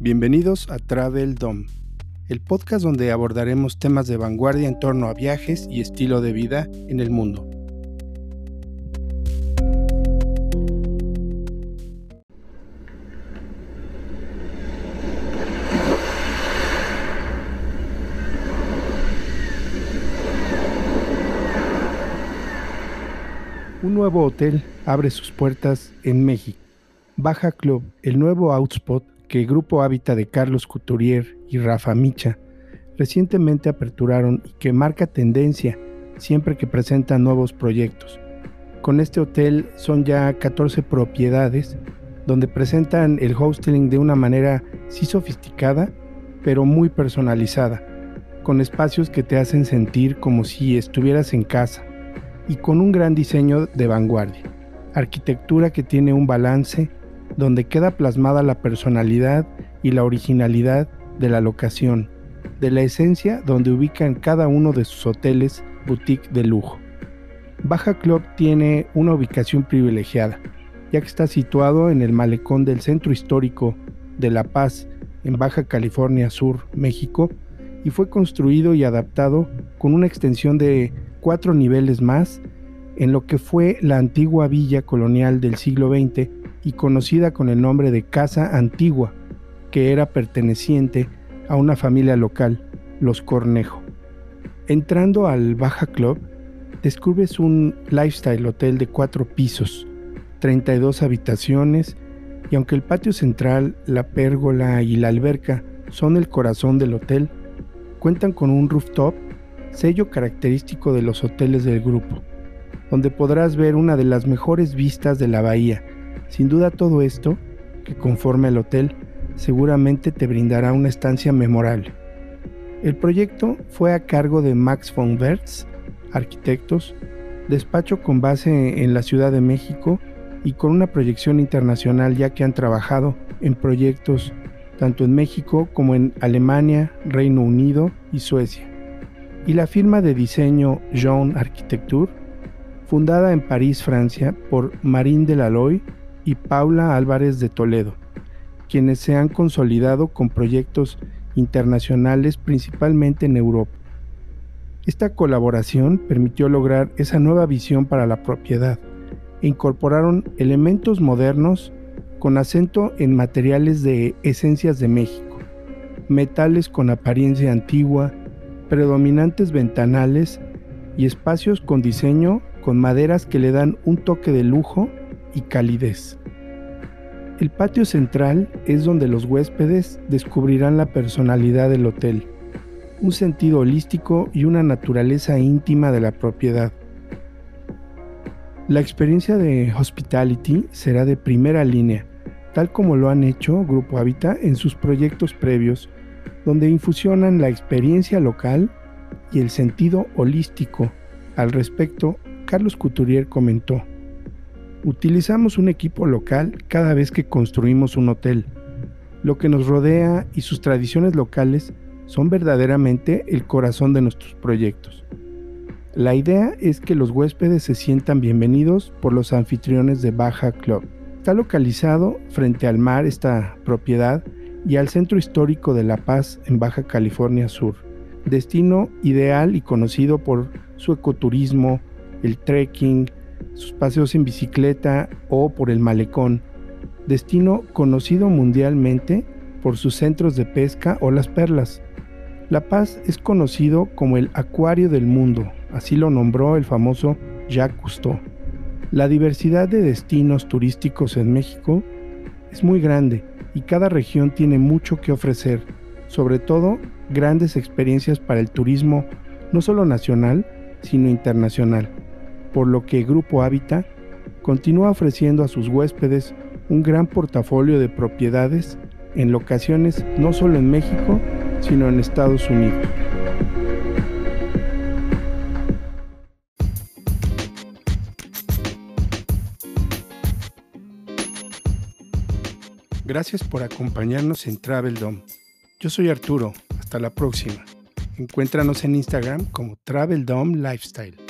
Bienvenidos a Travel Dom, el podcast donde abordaremos temas de vanguardia en torno a viajes y estilo de vida en el mundo. Un nuevo hotel abre sus puertas en México. Baja Club, el nuevo outspot que el Grupo Hábitat de Carlos Couturier y Rafa Micha recientemente aperturaron y que marca tendencia siempre que presentan nuevos proyectos. Con este hotel son ya 14 propiedades donde presentan el hosting de una manera sí sofisticada, pero muy personalizada, con espacios que te hacen sentir como si estuvieras en casa y con un gran diseño de vanguardia, arquitectura que tiene un balance donde queda plasmada la personalidad y la originalidad de la locación, de la esencia donde ubican cada uno de sus hoteles boutique de lujo. Baja Club tiene una ubicación privilegiada, ya que está situado en el malecón del centro histórico de La Paz, en Baja California Sur, México, y fue construido y adaptado con una extensión de cuatro niveles más en lo que fue la antigua villa colonial del siglo XX y conocida con el nombre de Casa Antigua, que era perteneciente a una familia local, los Cornejo. Entrando al Baja Club, descubres un lifestyle hotel de cuatro pisos, 32 habitaciones, y aunque el patio central, la pérgola y la alberca son el corazón del hotel, cuentan con un rooftop, sello característico de los hoteles del grupo, donde podrás ver una de las mejores vistas de la bahía, sin duda todo esto, que conforme el hotel, seguramente te brindará una estancia memorable. El proyecto fue a cargo de Max von Wertz, arquitectos, despacho con base en la Ciudad de México y con una proyección internacional ya que han trabajado en proyectos tanto en México como en Alemania, Reino Unido y Suecia. Y la firma de diseño Jean Architecture, fundada en París, Francia, por Marine Delaloy y Paula Álvarez de Toledo, quienes se han consolidado con proyectos internacionales principalmente en Europa. Esta colaboración permitió lograr esa nueva visión para la propiedad e incorporaron elementos modernos con acento en materiales de esencias de México, metales con apariencia antigua, predominantes ventanales y espacios con diseño con maderas que le dan un toque de lujo y calidez. El patio central es donde los huéspedes descubrirán la personalidad del hotel, un sentido holístico y una naturaleza íntima de la propiedad. La experiencia de Hospitality será de primera línea, tal como lo han hecho Grupo Habitat en sus proyectos previos, donde infusionan la experiencia local y el sentido holístico. Al respecto, Carlos Couturier comentó, Utilizamos un equipo local cada vez que construimos un hotel. Lo que nos rodea y sus tradiciones locales son verdaderamente el corazón de nuestros proyectos. La idea es que los huéspedes se sientan bienvenidos por los anfitriones de Baja Club. Está localizado frente al mar esta propiedad y al centro histórico de La Paz en Baja California Sur, destino ideal y conocido por su ecoturismo, el trekking, sus paseos en bicicleta o por el malecón, destino conocido mundialmente por sus centros de pesca o las perlas. La Paz es conocido como el acuario del mundo, así lo nombró el famoso Jacques Cousteau. La diversidad de destinos turísticos en México es muy grande y cada región tiene mucho que ofrecer, sobre todo grandes experiencias para el turismo no solo nacional, sino internacional por lo que Grupo Hábitat continúa ofreciendo a sus huéspedes un gran portafolio de propiedades en locaciones no solo en México, sino en Estados Unidos. Gracias por acompañarnos en Travel Dome. Yo soy Arturo, hasta la próxima. Encuéntranos en Instagram como Travel Dome Lifestyle.